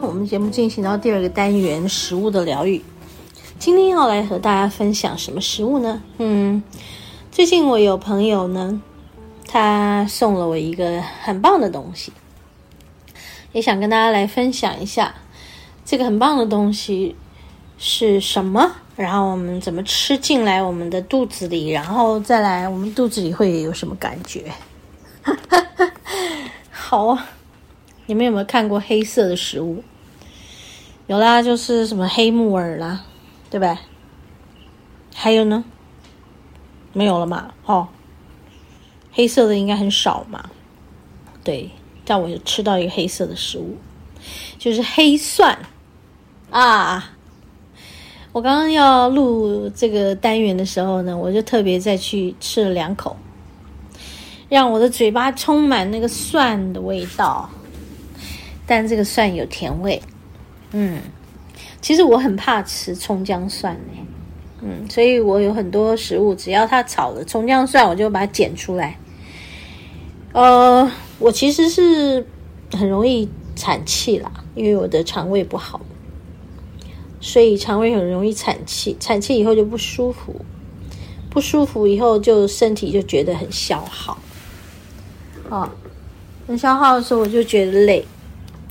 我们节目进行到第二个单元——食物的疗愈。今天要来和大家分享什么食物呢？嗯，最近我有朋友呢，他送了我一个很棒的东西，也想跟大家来分享一下这个很棒的东西是什么，然后我们怎么吃进来我们的肚子里，然后再来我们肚子里会有什么感觉？好啊，你们有没有看过黑色的食物？有啦，就是什么黑木耳啦。对吧？还有呢？没有了嘛？哦，黑色的应该很少嘛。对，但我有吃到一个黑色的食物，就是黑蒜啊！我刚刚要录这个单元的时候呢，我就特别再去吃了两口，让我的嘴巴充满那个蒜的味道。但这个蒜有甜味，嗯。其实我很怕吃葱姜蒜呢，嗯，所以我有很多食物，只要它炒了葱姜蒜，我就把它剪出来。呃，我其实是很容易产气啦，因为我的肠胃不好，所以肠胃很容易产气，产气以后就不舒服，不舒服以后就身体就觉得很消耗，啊，很消耗的时候我就觉得累，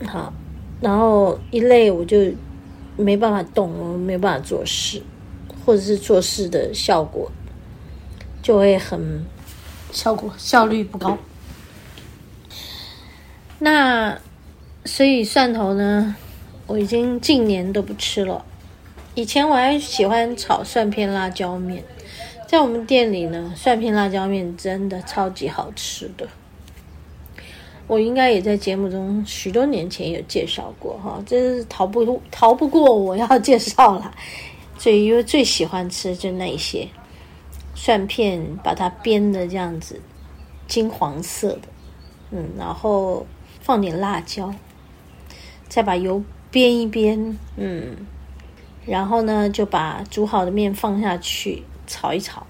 好，然后一累我就。没办法动，我没办法做事，或者是做事的效果就会很效果效率不高。那所以蒜头呢，我已经近年都不吃了。以前我还喜欢炒蒜片辣椒面，在我们店里呢，蒜片辣椒面真的超级好吃的。我应该也在节目中许多年前有介绍过哈，这是逃不逃不过我要介绍了。所以因为最喜欢吃就那一些蒜片，把它煸的这样子金黄色的，嗯，然后放点辣椒，再把油煸一煸，嗯，然后呢就把煮好的面放下去炒一炒，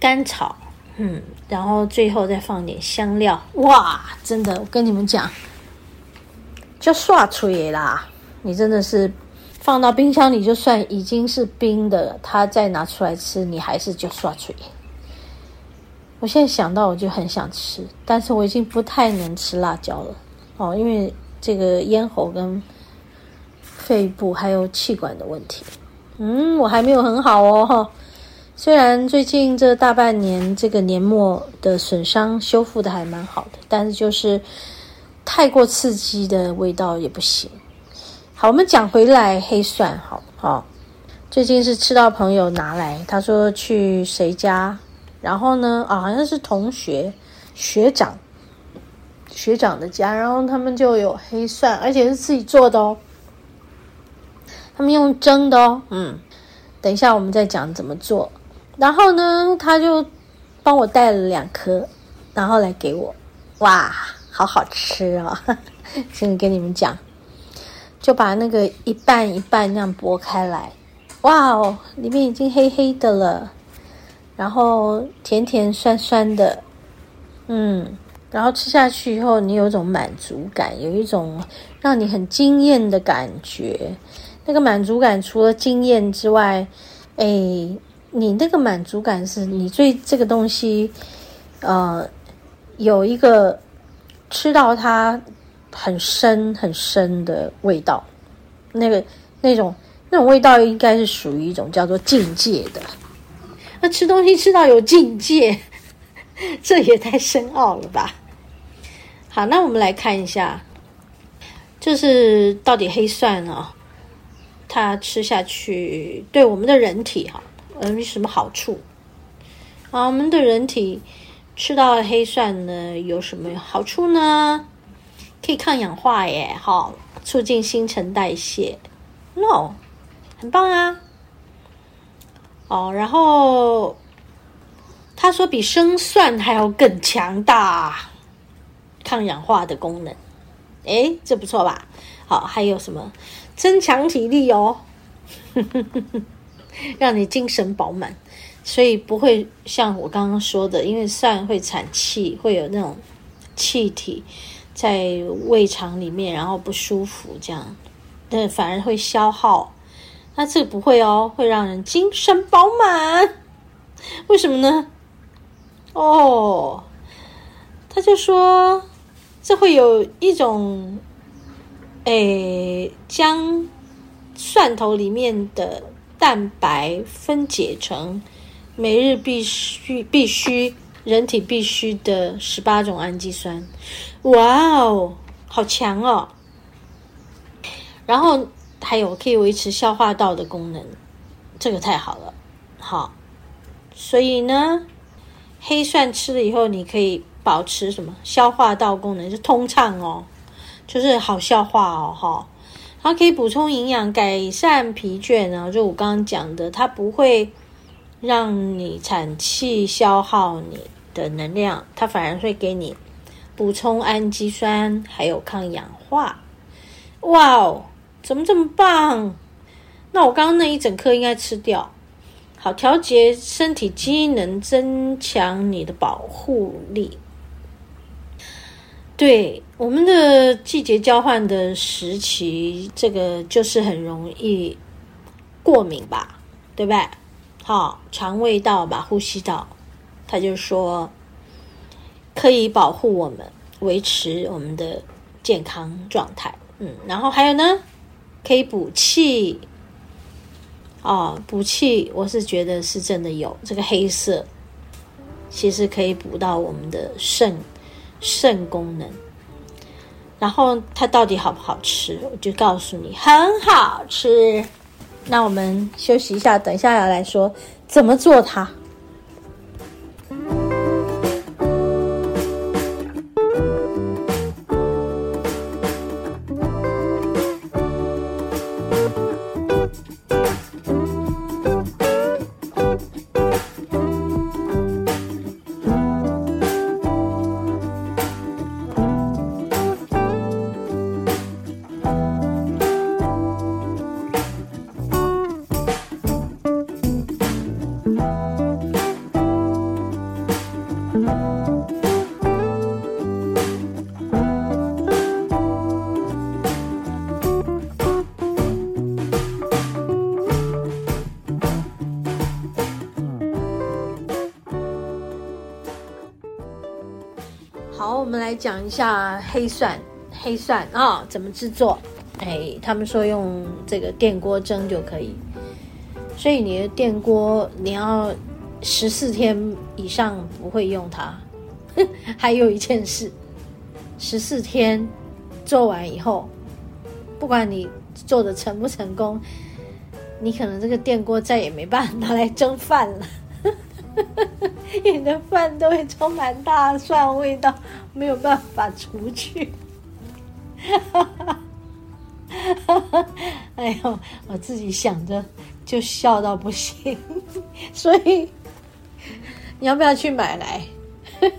干炒。嗯，然后最后再放点香料，哇，真的，我跟你们讲，就刷脆啦！你真的是放到冰箱里，就算已经是冰的，它再拿出来吃，你还是就刷脆。我现在想到我就很想吃，但是我已经不太能吃辣椒了哦，因为这个咽喉跟肺部还有气管的问题。嗯，我还没有很好哦。虽然最近这大半年这个年末的损伤修复的还蛮好的，但是就是太过刺激的味道也不行。好，我们讲回来黑蒜，好好。最近是吃到朋友拿来，他说去谁家，然后呢，啊，好像是同学学长学长的家，然后他们就有黑蒜，而且是自己做的哦。他们用蒸的哦，嗯，等一下我们再讲怎么做。然后呢，他就帮我带了两颗，然后来给我，哇，好好吃啊、哦！先跟你们讲，就把那个一半一半那样剥开来，哇哦，里面已经黑黑的了，然后甜甜酸酸的，嗯，然后吃下去以后，你有一种满足感，有一种让你很惊艳的感觉。那个满足感除了惊艳之外，哎。你那个满足感是你对这个东西，呃，有一个吃到它很深很深的味道，那个那种那种味道应该是属于一种叫做境界的。那吃东西吃到有境界，这也太深奥了吧？好，那我们来看一下，就是到底黑蒜啊，它吃下去对我们的人体哈。嗯，什么好处？啊，我们的人体吃到黑蒜呢有什么好处呢？可以抗氧化耶，好，促进新陈代谢。No，很棒啊。哦，然后他说比生蒜还要更强大抗氧化的功能。诶，这不错吧？好，还有什么？增强体力哦，让你精神饱满，所以不会像我刚刚说的，因为蒜会产气，会有那种气体在胃肠里面，然后不舒服这样，但反而会消耗。那这个不会哦，会让人精神饱满。为什么呢？哦，他就说。这会有一种，诶，将蒜头里面的蛋白分解成每日必须、必须人体必须的十八种氨基酸。哇哦，好强哦！然后还有可以维持消化道的功能，这个太好了。好，所以呢，黑蒜吃了以后，你可以。保持什么消化道功能是通畅哦，就是好消化哦，哈，它可以补充营养，改善疲倦啊。就我刚刚讲的，它不会让你产气消耗你的能量，它反而会给你补充氨基酸，还有抗氧化。哇哦，怎么这么棒？那我刚刚那一整颗应该吃掉。好，调节身体机能，增强你的保护力。对，我们的季节交换的时期，这个就是很容易过敏吧，对不对？好，肠胃道吧，呼吸道，他就说可以保护我们，维持我们的健康状态。嗯，然后还有呢，可以补气。哦，补气，我是觉得是真的有这个黑色，其实可以补到我们的肾。肾功能，然后它到底好不好吃？我就告诉你，很好吃。那我们休息一下，等一下要来说怎么做它。讲一下黑蒜。黑蒜啊、怎么制作？哎，他们说用这个电锅蒸就可以。所以你的电锅你要十四天以上不会用它。还有一件事，十四天做完以后，不管你做的成不成功，你可能这个电锅再也没办法拿来蒸饭了。你的饭都会充满大蒜味道，没有办法除去。哎呦，我自己想着就笑到不行。所以你要不要去买来？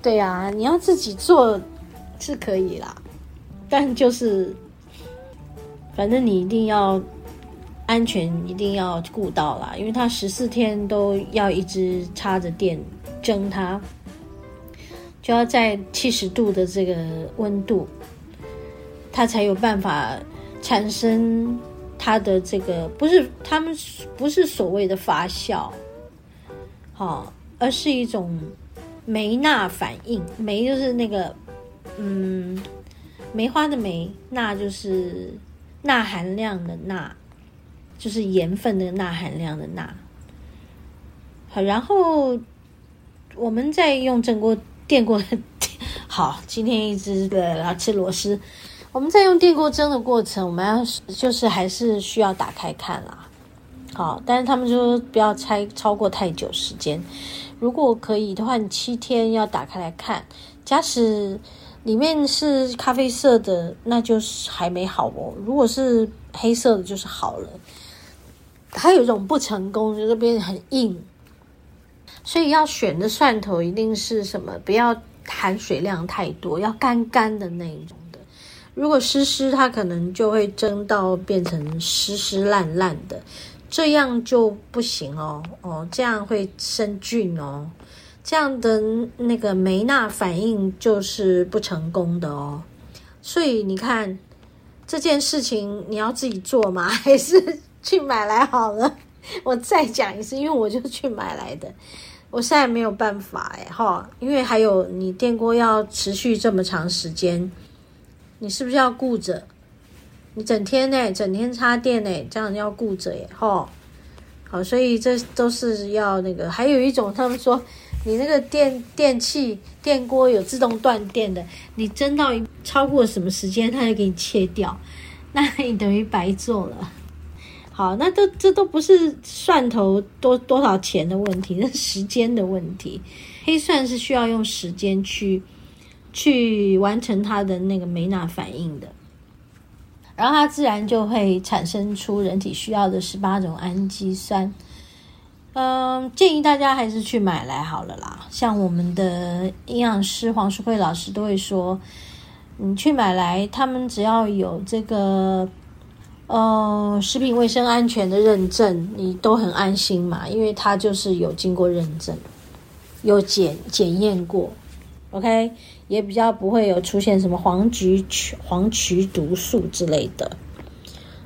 对呀、啊，你要自己做是可以啦，但就是反正你一定要。安全一定要顾到啦，因为它十四天都要一直插着电蒸它，就要在七十度的这个温度，它才有办法产生它的这个不是他们不是所谓的发酵，好，而是一种梅纳反应。梅就是那个嗯梅花的梅，钠就是钠含量的钠。就是盐分的钠含量的钠，好，然后我们再用蒸锅电锅，好，今天一直的要吃螺丝，我们在用电锅蒸的过程，我们要就是还是需要打开看啦，好，但是他们说不要拆超过太久时间，如果可以的话，你七天要打开来看。假使里面是咖啡色的，那就是还没好哦。如果是黑色的，就是好了。还有一种不成功，就是变得很硬。所以要选的蒜头一定是什么？不要含水量太多，要干干的那一种的。如果湿湿，它可能就会蒸到变成湿湿烂烂的，这样就不行哦。哦，这样会生菌哦。这样的那个梅纳反应就是不成功的哦，所以你看这件事情你要自己做吗？还是去买来好了？我再讲一次，因为我就去买来的，我现在没有办法哎哈，因为还有你电锅要持续这么长时间，你是不是要顾着？你整天呢，整天插电呢，这样要顾着耶哈。好，所以这都是要那个，还有一种他们说。你那个电电器电锅有自动断电的，你蒸到超过什么时间，它就给你切掉，那你等于白做了。好，那都这都不是蒜头多多少钱的问题，那是时间的问题。黑蒜是需要用时间去去完成它的那个梅纳反应的，然后它自然就会产生出人体需要的十八种氨基酸。嗯，建议大家还是去买来好了啦。像我们的营养师黄淑慧老师都会说，你去买来，他们只要有这个呃食品卫生安全的认证，你都很安心嘛，因为它就是有经过认证，有检检验过，OK，也比较不会有出现什么黄菊黄曲毒素之类的。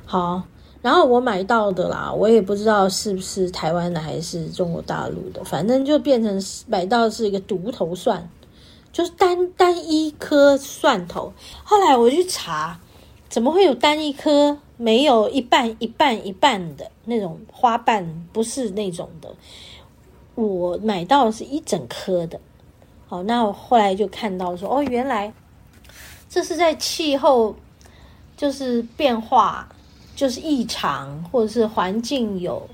好。然后我买到的啦，我也不知道是不是台湾的还是中国大陆的，反正就变成买到是一个独头蒜，就是单单一颗蒜头。后来我去查，怎么会有单一颗，没有一半一半一半的那种花瓣，不是那种的。我买到是一整颗的。好，那我后来就看到说，哦，原来这是在气候就是变化。就是异常，或者是环境有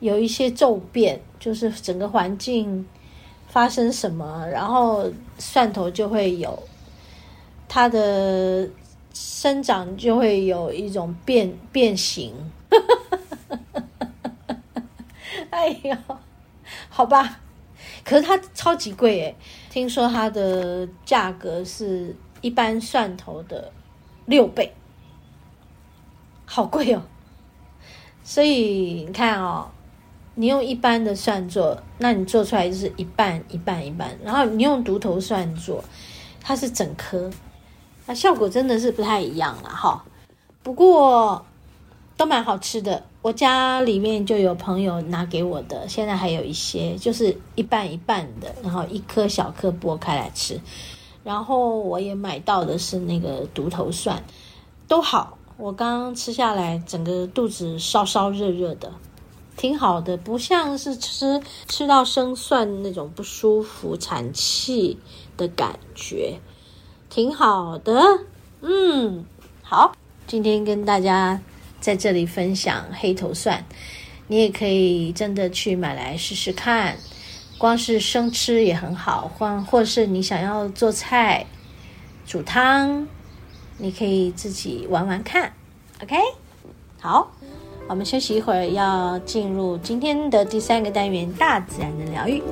有一些骤变，就是整个环境发生什么，然后蒜头就会有它的生长，就会有一种变变形。哎呦，好吧，可是它超级贵诶，听说它的价格是一般蒜头的六倍。好贵哦，所以你看哦，你用一般的蒜做，那你做出来就是一半一半一半，然后你用独头蒜做，它是整颗，那效果真的是不太一样了哈。不过都蛮好吃的，我家里面就有朋友拿给我的，现在还有一些，就是一半一半的，然后一颗小颗剥开来吃。然后我也买到的是那个独头蒜，都好。我刚刚吃下来，整个肚子烧烧热热的，挺好的，不像是吃吃到生蒜那种不舒服、产气的感觉，挺好的。嗯，好，今天跟大家在这里分享黑头蒜，你也可以真的去买来试试看，光是生吃也很好，或或是你想要做菜、煮汤。你可以自己玩玩看，OK？好，我们休息一会儿，要进入今天的第三个单元——大自然的疗愈。